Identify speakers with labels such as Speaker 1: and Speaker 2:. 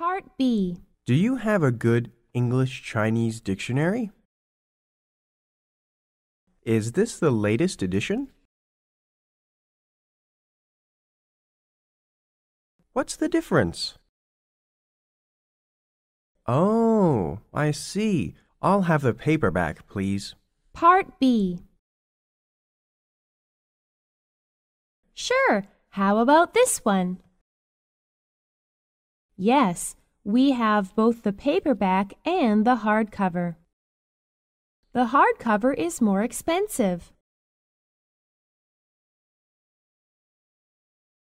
Speaker 1: Part B.
Speaker 2: Do you have a good English Chinese dictionary? Is this the latest edition? What's the difference? Oh, I see. I'll have the paperback, please.
Speaker 1: Part B. Sure, how about this one? Yes, we have both the paperback and the hardcover. The hardcover is more expensive.